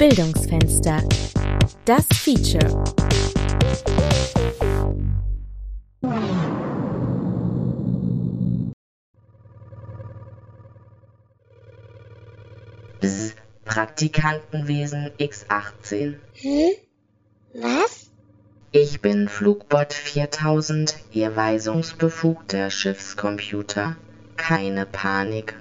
Bildungsfenster. Das Feature. Bzz, Praktikantenwesen X18. Hm? Was? Ich bin Flugbot 4000, Ihr weisungsbefugter Schiffscomputer. Keine Panik.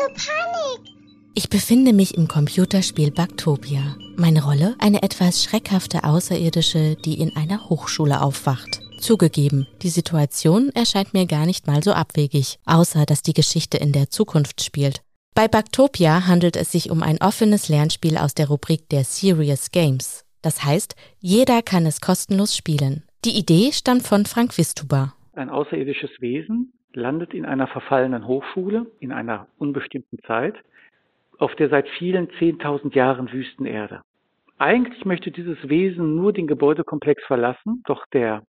Wieso Panik? Ich befinde mich im Computerspiel Backtopia. Meine Rolle? Eine etwas schreckhafte Außerirdische, die in einer Hochschule aufwacht. Zugegeben, die Situation erscheint mir gar nicht mal so abwegig, außer dass die Geschichte in der Zukunft spielt. Bei Backtopia handelt es sich um ein offenes Lernspiel aus der Rubrik der Serious Games. Das heißt, jeder kann es kostenlos spielen. Die Idee stammt von Frank Wistuber. Ein außerirdisches Wesen landet in einer verfallenen Hochschule in einer unbestimmten Zeit auf der seit vielen 10.000 Jahren wüsten Erde. Eigentlich möchte dieses Wesen nur den Gebäudekomplex verlassen, doch der,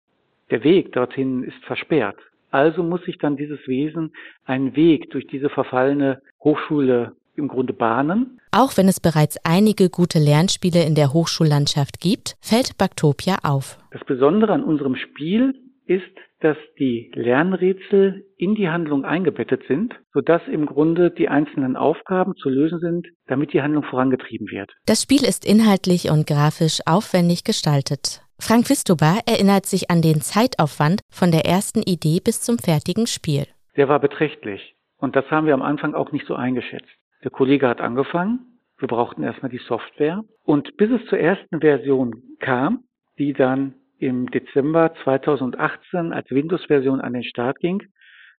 der Weg dorthin ist versperrt. Also muss sich dann dieses Wesen einen Weg durch diese verfallene Hochschule im Grunde bahnen. Auch wenn es bereits einige gute Lernspiele in der Hochschullandschaft gibt, fällt Backtopia auf. Das Besondere an unserem Spiel ist, dass die Lernrätsel in die Handlung eingebettet sind, sodass im Grunde die einzelnen Aufgaben zu lösen sind, damit die Handlung vorangetrieben wird. Das Spiel ist inhaltlich und grafisch aufwendig gestaltet. Frank Wistuber erinnert sich an den Zeitaufwand von der ersten Idee bis zum fertigen Spiel. Der war beträchtlich. Und das haben wir am Anfang auch nicht so eingeschätzt. Der Kollege hat angefangen. Wir brauchten erstmal die Software. Und bis es zur ersten Version kam, die dann im Dezember 2018 als Windows-Version an den Start ging,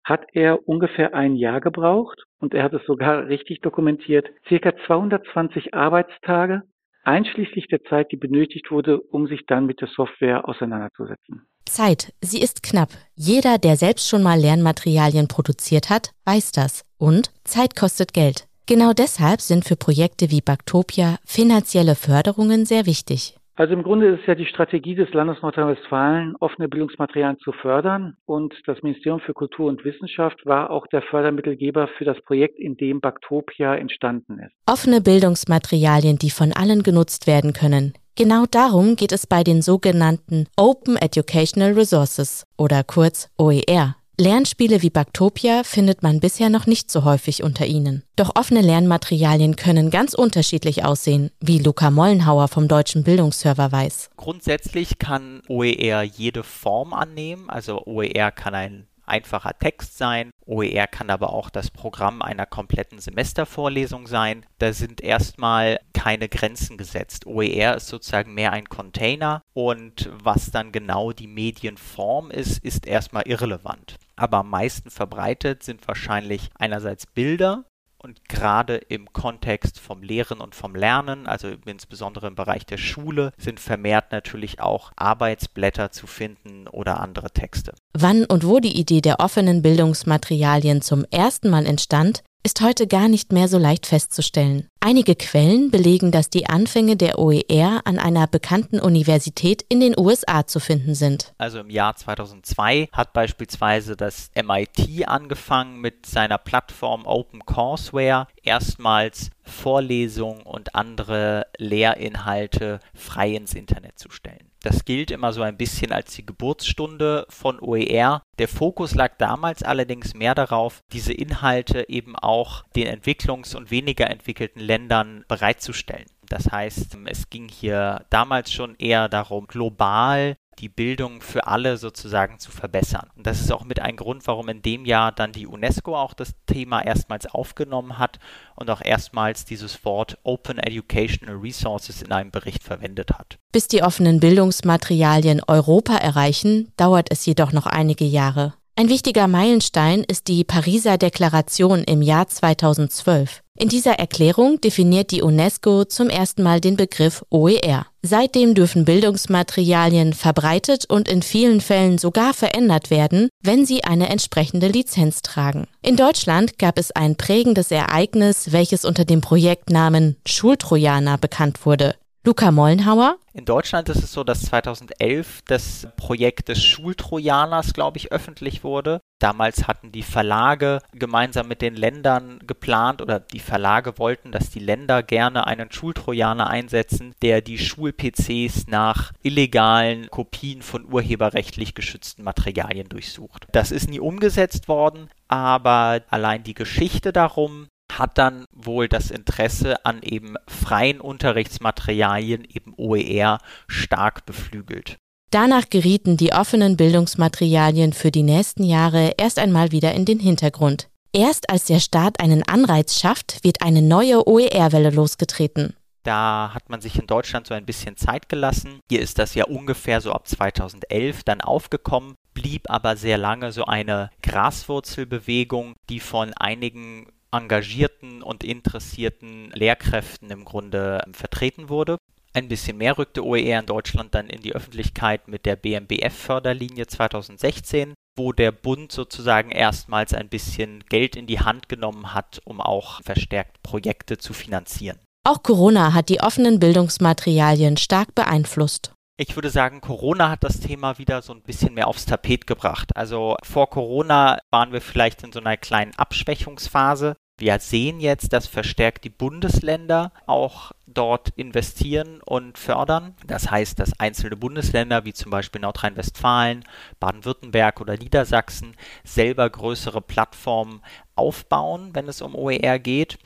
hat er ungefähr ein Jahr gebraucht und er hat es sogar richtig dokumentiert, circa 220 Arbeitstage, einschließlich der Zeit, die benötigt wurde, um sich dann mit der Software auseinanderzusetzen. Zeit, sie ist knapp. Jeder, der selbst schon mal Lernmaterialien produziert hat, weiß das. Und Zeit kostet Geld. Genau deshalb sind für Projekte wie Backtopia finanzielle Förderungen sehr wichtig. Also im Grunde ist es ja die Strategie des Landes Nordrhein-Westfalen, offene Bildungsmaterialien zu fördern. Und das Ministerium für Kultur und Wissenschaft war auch der Fördermittelgeber für das Projekt, in dem Backtopia entstanden ist. Offene Bildungsmaterialien, die von allen genutzt werden können. Genau darum geht es bei den sogenannten Open Educational Resources oder kurz OER. Lernspiele wie Backtopia findet man bisher noch nicht so häufig unter ihnen. Doch offene Lernmaterialien können ganz unterschiedlich aussehen, wie Luca Mollenhauer vom Deutschen Bildungsserver weiß. Grundsätzlich kann OER jede Form annehmen. Also OER kann ein einfacher Text sein. OER kann aber auch das Programm einer kompletten Semestervorlesung sein. Da sind erstmal keine Grenzen gesetzt. OER ist sozusagen mehr ein Container und was dann genau die Medienform ist, ist erstmal irrelevant. Aber am meisten verbreitet sind wahrscheinlich einerseits Bilder, und gerade im Kontext vom Lehren und vom Lernen, also insbesondere im Bereich der Schule, sind vermehrt natürlich auch Arbeitsblätter zu finden oder andere Texte. Wann und wo die Idee der offenen Bildungsmaterialien zum ersten Mal entstand, ist heute gar nicht mehr so leicht festzustellen. Einige Quellen belegen, dass die Anfänge der OER an einer bekannten Universität in den USA zu finden sind. Also im Jahr 2002 hat beispielsweise das MIT angefangen mit seiner Plattform OpenCourseWare erstmals Vorlesungen und andere Lehrinhalte frei ins Internet zu stellen. Das gilt immer so ein bisschen als die Geburtsstunde von OER. Der Fokus lag damals allerdings mehr darauf, diese Inhalte eben auch den entwicklungs- und weniger entwickelten Ländern bereitzustellen. Das heißt, es ging hier damals schon eher darum, global die Bildung für alle sozusagen zu verbessern. Und das ist auch mit ein Grund, warum in dem Jahr dann die UNESCO auch das Thema erstmals aufgenommen hat und auch erstmals dieses Wort Open Educational Resources in einem Bericht verwendet hat. Bis die offenen Bildungsmaterialien Europa erreichen, dauert es jedoch noch einige Jahre. Ein wichtiger Meilenstein ist die Pariser Deklaration im Jahr 2012. In dieser Erklärung definiert die UNESCO zum ersten Mal den Begriff OER. Seitdem dürfen Bildungsmaterialien verbreitet und in vielen Fällen sogar verändert werden, wenn sie eine entsprechende Lizenz tragen. In Deutschland gab es ein prägendes Ereignis, welches unter dem Projektnamen Schultrojaner bekannt wurde. Luca Mollenhauer. In Deutschland ist es so, dass 2011 das Projekt des Schultrojaners, glaube ich, öffentlich wurde. Damals hatten die Verlage gemeinsam mit den Ländern geplant oder die Verlage wollten, dass die Länder gerne einen Schultrojaner einsetzen, der die Schul-PCs nach illegalen Kopien von urheberrechtlich geschützten Materialien durchsucht. Das ist nie umgesetzt worden, aber allein die Geschichte darum hat dann wohl das Interesse an eben freien Unterrichtsmaterialien, eben OER, stark beflügelt. Danach gerieten die offenen Bildungsmaterialien für die nächsten Jahre erst einmal wieder in den Hintergrund. Erst als der Staat einen Anreiz schafft, wird eine neue OER-Welle losgetreten. Da hat man sich in Deutschland so ein bisschen Zeit gelassen. Hier ist das ja ungefähr so ab 2011 dann aufgekommen, blieb aber sehr lange so eine Graswurzelbewegung, die von einigen engagierten und interessierten Lehrkräften im Grunde ähm, vertreten wurde. Ein bisschen mehr rückte OER in Deutschland dann in die Öffentlichkeit mit der BMBF-Förderlinie 2016, wo der Bund sozusagen erstmals ein bisschen Geld in die Hand genommen hat, um auch verstärkt Projekte zu finanzieren. Auch Corona hat die offenen Bildungsmaterialien stark beeinflusst. Ich würde sagen, Corona hat das Thema wieder so ein bisschen mehr aufs Tapet gebracht. Also vor Corona waren wir vielleicht in so einer kleinen Abschwächungsphase. Wir sehen jetzt, dass verstärkt die Bundesländer auch dort investieren und fördern. Das heißt, dass einzelne Bundesländer wie zum Beispiel Nordrhein-Westfalen, Baden-Württemberg oder Niedersachsen selber größere Plattformen aufbauen, wenn es um OER geht.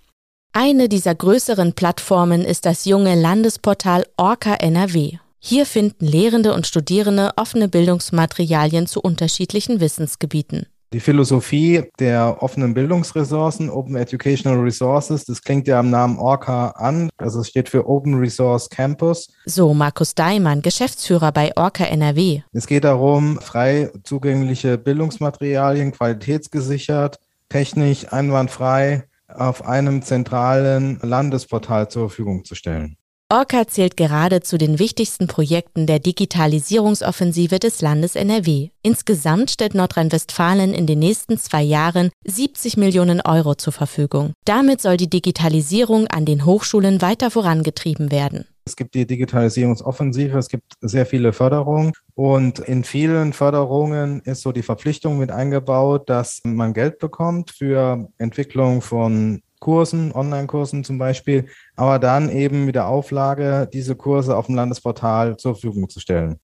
Eine dieser größeren Plattformen ist das junge Landesportal Orca NRW. Hier finden Lehrende und Studierende offene Bildungsmaterialien zu unterschiedlichen Wissensgebieten. Die Philosophie der offenen Bildungsressourcen, Open Educational Resources, das klingt ja am Namen Orca an. Also es steht für Open Resource Campus. So Markus Daimann, Geschäftsführer bei Orca NRW. Es geht darum, frei zugängliche Bildungsmaterialien, qualitätsgesichert, technisch einwandfrei auf einem zentralen Landesportal zur Verfügung zu stellen. Orca zählt gerade zu den wichtigsten Projekten der Digitalisierungsoffensive des Landes NRW. Insgesamt stellt Nordrhein-Westfalen in den nächsten zwei Jahren 70 Millionen Euro zur Verfügung. Damit soll die Digitalisierung an den Hochschulen weiter vorangetrieben werden. Es gibt die Digitalisierungsoffensive, es gibt sehr viele Förderungen und in vielen Förderungen ist so die Verpflichtung mit eingebaut, dass man Geld bekommt für Entwicklung von Kursen, Online-Kursen zum Beispiel, aber dann eben mit der Auflage, diese Kurse auf dem Landesportal zur Verfügung zu stellen.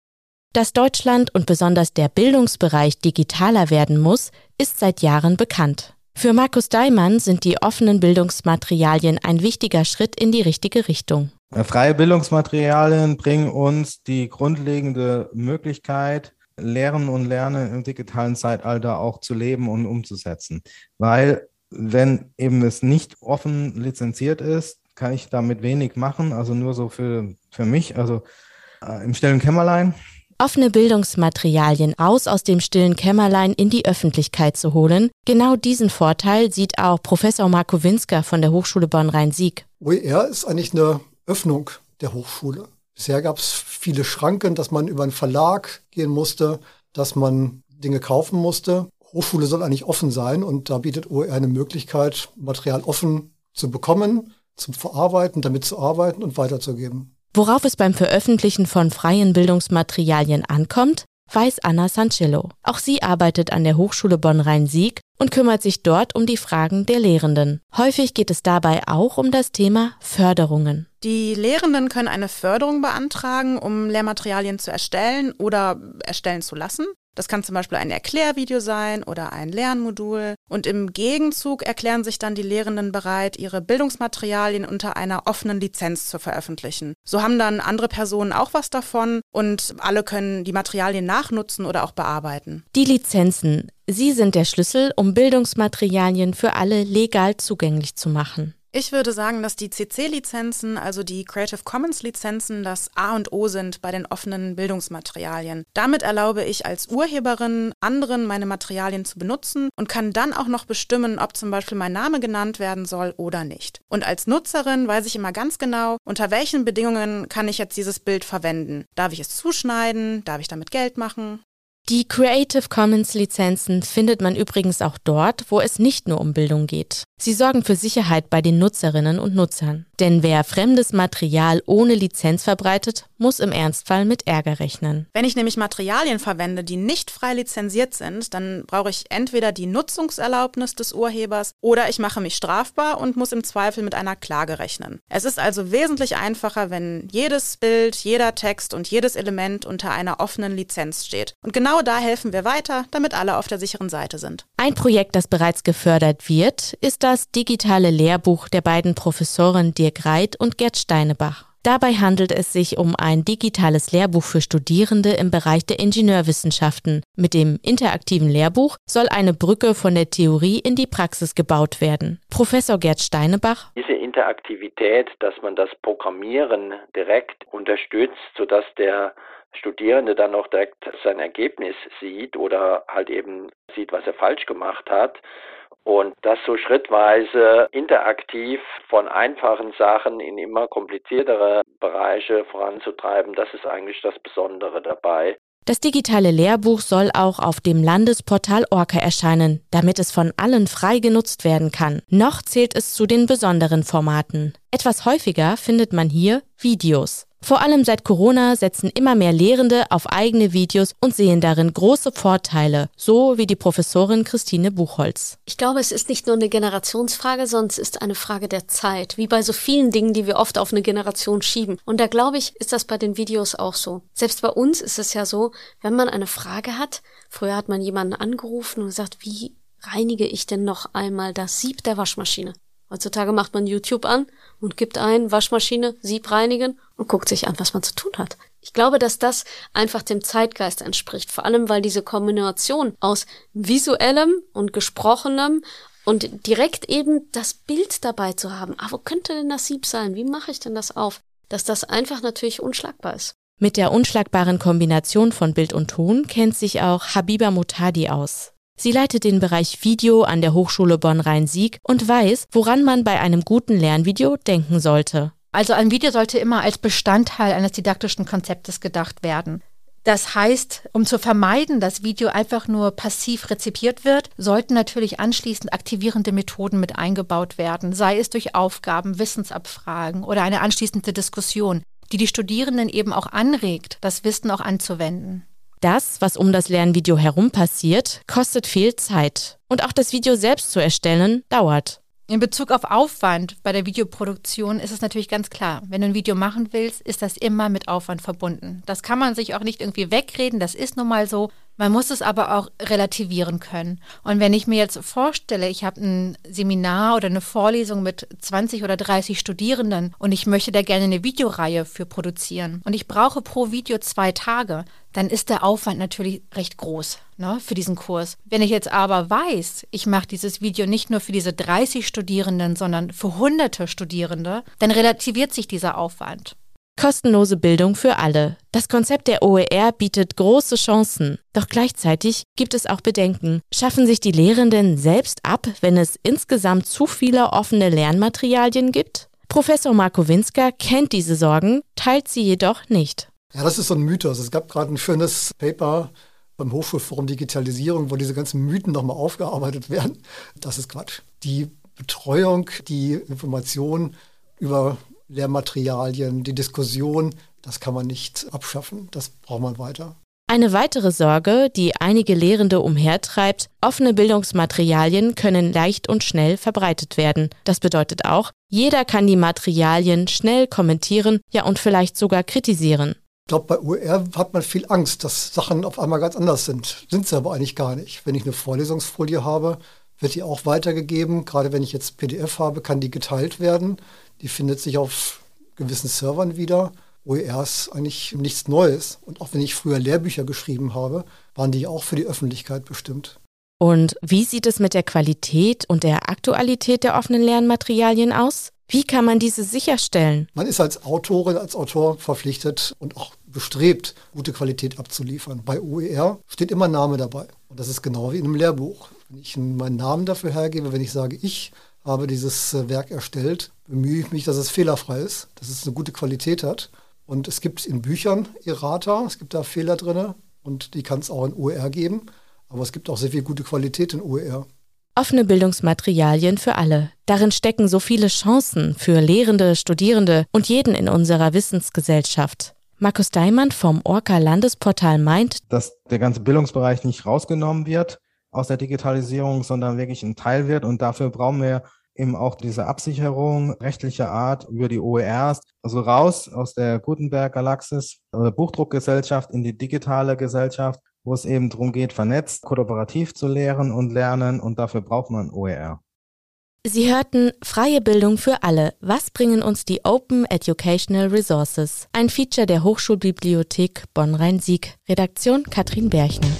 Dass Deutschland und besonders der Bildungsbereich digitaler werden muss, ist seit Jahren bekannt. Für Markus Daimann sind die offenen Bildungsmaterialien ein wichtiger Schritt in die richtige Richtung. Freie Bildungsmaterialien bringen uns die grundlegende Möglichkeit, Lehren und Lernen im digitalen Zeitalter auch zu leben und umzusetzen. Weil wenn eben es nicht offen lizenziert ist, kann ich damit wenig machen, also nur so für, für mich, also äh, im stillen Kämmerlein. Offene Bildungsmaterialien aus aus dem stillen Kämmerlein in die Öffentlichkeit zu holen, genau diesen Vorteil sieht auch Professor Marco Winsker von der Hochschule Bonn-Rhein-Sieg. OER ist eigentlich eine Öffnung der Hochschule. Bisher gab es viele Schranken, dass man über einen Verlag gehen musste, dass man Dinge kaufen musste. Hochschule soll eigentlich offen sein und da bietet OER eine Möglichkeit, Material offen zu bekommen, zum Verarbeiten, damit zu arbeiten und weiterzugeben. Worauf es beim Veröffentlichen von freien Bildungsmaterialien ankommt, weiß Anna Sancillo. Auch sie arbeitet an der Hochschule Bonn-Rhein-Sieg und kümmert sich dort um die Fragen der Lehrenden. Häufig geht es dabei auch um das Thema Förderungen. Die Lehrenden können eine Förderung beantragen, um Lehrmaterialien zu erstellen oder erstellen zu lassen. Das kann zum Beispiel ein Erklärvideo sein oder ein Lernmodul. Und im Gegenzug erklären sich dann die Lehrenden bereit, ihre Bildungsmaterialien unter einer offenen Lizenz zu veröffentlichen. So haben dann andere Personen auch was davon und alle können die Materialien nachnutzen oder auch bearbeiten. Die Lizenzen, sie sind der Schlüssel, um Bildungsmaterialien für alle legal zugänglich zu machen. Ich würde sagen, dass die CC-Lizenzen, also die Creative Commons-Lizenzen, das A und O sind bei den offenen Bildungsmaterialien. Damit erlaube ich als Urheberin anderen meine Materialien zu benutzen und kann dann auch noch bestimmen, ob zum Beispiel mein Name genannt werden soll oder nicht. Und als Nutzerin weiß ich immer ganz genau, unter welchen Bedingungen kann ich jetzt dieses Bild verwenden. Darf ich es zuschneiden? Darf ich damit Geld machen? Die Creative Commons Lizenzen findet man übrigens auch dort, wo es nicht nur um Bildung geht. Sie sorgen für Sicherheit bei den Nutzerinnen und Nutzern. Denn wer fremdes Material ohne Lizenz verbreitet, muss im Ernstfall mit Ärger rechnen. Wenn ich nämlich Materialien verwende, die nicht frei lizenziert sind, dann brauche ich entweder die Nutzungserlaubnis des Urhebers oder ich mache mich strafbar und muss im Zweifel mit einer Klage rechnen. Es ist also wesentlich einfacher, wenn jedes Bild, jeder Text und jedes Element unter einer offenen Lizenz steht. Und genau da helfen wir weiter, damit alle auf der sicheren Seite sind. Ein Projekt, das bereits gefördert wird, ist das digitale Lehrbuch der beiden Professoren Dirk Reit und Gerd Steinebach. Dabei handelt es sich um ein digitales Lehrbuch für Studierende im Bereich der Ingenieurwissenschaften. Mit dem interaktiven Lehrbuch soll eine Brücke von der Theorie in die Praxis gebaut werden. Professor Gerd Steinebach. Diese Interaktivität, dass man das Programmieren direkt unterstützt, sodass der Studierende dann auch direkt sein Ergebnis sieht oder halt eben sieht, was er falsch gemacht hat, und das so schrittweise interaktiv von einfachen Sachen in immer kompliziertere Bereiche voranzutreiben, das ist eigentlich das Besondere dabei. Das digitale Lehrbuch soll auch auf dem Landesportal Orca erscheinen, damit es von allen frei genutzt werden kann. Noch zählt es zu den besonderen Formaten. Etwas häufiger findet man hier Videos. Vor allem seit Corona setzen immer mehr Lehrende auf eigene Videos und sehen darin große Vorteile, so wie die Professorin Christine Buchholz. Ich glaube, es ist nicht nur eine Generationsfrage, sondern es ist eine Frage der Zeit, wie bei so vielen Dingen, die wir oft auf eine Generation schieben. Und da glaube ich, ist das bei den Videos auch so. Selbst bei uns ist es ja so, wenn man eine Frage hat, früher hat man jemanden angerufen und gesagt, wie reinige ich denn noch einmal das Sieb der Waschmaschine? Heutzutage macht man YouTube an und gibt ein Waschmaschine, Sieb reinigen und guckt sich an, was man zu tun hat. Ich glaube, dass das einfach dem Zeitgeist entspricht, vor allem weil diese Kombination aus visuellem und gesprochenem und direkt eben das Bild dabei zu haben. Ah, wo könnte denn das Sieb sein? Wie mache ich denn das auf? Dass das einfach natürlich unschlagbar ist. Mit der unschlagbaren Kombination von Bild und Ton kennt sich auch Habiba Mutadi aus. Sie leitet den Bereich Video an der Hochschule Bonn-Rhein-Sieg und weiß, woran man bei einem guten Lernvideo denken sollte. Also ein Video sollte immer als Bestandteil eines didaktischen Konzeptes gedacht werden. Das heißt, um zu vermeiden, dass Video einfach nur passiv rezipiert wird, sollten natürlich anschließend aktivierende Methoden mit eingebaut werden, sei es durch Aufgaben, Wissensabfragen oder eine anschließende Diskussion, die die Studierenden eben auch anregt, das Wissen auch anzuwenden. Das, was um das Lernvideo herum passiert, kostet viel Zeit. Und auch das Video selbst zu erstellen, dauert. In Bezug auf Aufwand bei der Videoproduktion ist es natürlich ganz klar, wenn du ein Video machen willst, ist das immer mit Aufwand verbunden. Das kann man sich auch nicht irgendwie wegreden, das ist nun mal so. Man muss es aber auch relativieren können. Und wenn ich mir jetzt vorstelle, ich habe ein Seminar oder eine Vorlesung mit 20 oder 30 Studierenden und ich möchte da gerne eine Videoreihe für produzieren und ich brauche pro Video zwei Tage, dann ist der Aufwand natürlich recht groß ne, für diesen Kurs. Wenn ich jetzt aber weiß, ich mache dieses Video nicht nur für diese 30 Studierenden, sondern für hunderte Studierende, dann relativiert sich dieser Aufwand. Kostenlose Bildung für alle. Das Konzept der OER bietet große Chancen. Doch gleichzeitig gibt es auch Bedenken. Schaffen sich die Lehrenden selbst ab, wenn es insgesamt zu viele offene Lernmaterialien gibt? Professor Marco Winska kennt diese Sorgen, teilt sie jedoch nicht. Ja, das ist so ein Mythos. Es gab gerade ein schönes Paper beim Hochschulforum Digitalisierung, wo diese ganzen Mythen nochmal aufgearbeitet werden. Das ist Quatsch. Die Betreuung, die Information über Lehrmaterialien, die Diskussion, das kann man nicht abschaffen. Das braucht man weiter. Eine weitere Sorge, die einige Lehrende umhertreibt, offene Bildungsmaterialien können leicht und schnell verbreitet werden. Das bedeutet auch, jeder kann die Materialien schnell kommentieren, ja und vielleicht sogar kritisieren. Ich glaube, bei UR hat man viel Angst, dass Sachen auf einmal ganz anders sind. Sind sie aber eigentlich gar nicht. Wenn ich eine Vorlesungsfolie habe, wird die auch weitergegeben. Gerade wenn ich jetzt PDF habe, kann die geteilt werden. Die findet sich auf gewissen Servern wieder. OER ist eigentlich nichts Neues. Und auch wenn ich früher Lehrbücher geschrieben habe, waren die auch für die Öffentlichkeit bestimmt. Und wie sieht es mit der Qualität und der Aktualität der offenen Lernmaterialien aus? Wie kann man diese sicherstellen? Man ist als Autorin, als Autor verpflichtet und auch bestrebt, gute Qualität abzuliefern. Bei OER steht immer Name dabei. Und das ist genau wie in einem Lehrbuch. Wenn ich meinen Namen dafür hergebe, wenn ich sage, ich habe dieses äh, Werk erstellt, bemühe ich mich, dass es fehlerfrei ist, dass es eine gute Qualität hat. Und es gibt in Büchern Errata, es gibt da Fehler drin. und die kann es auch in OER geben. Aber es gibt auch sehr viel gute Qualität in OER. Offene Bildungsmaterialien für alle. Darin stecken so viele Chancen für Lehrende, Studierende und jeden in unserer Wissensgesellschaft. Markus Daimann vom Orca Landesportal meint, dass der ganze Bildungsbereich nicht rausgenommen wird aus der Digitalisierung, sondern wirklich ein Teil wird. Und dafür brauchen wir eben auch diese Absicherung rechtlicher Art über die OERs, also raus aus der Gutenberg-Galaxis, äh, Buchdruckgesellschaft in die digitale Gesellschaft, wo es eben darum geht, vernetzt, kooperativ zu lehren und lernen und dafür braucht man OER. Sie hörten Freie Bildung für alle. Was bringen uns die Open Educational Resources? Ein Feature der Hochschulbibliothek Bonn-Rhein-Sieg. Redaktion Katrin Berchner.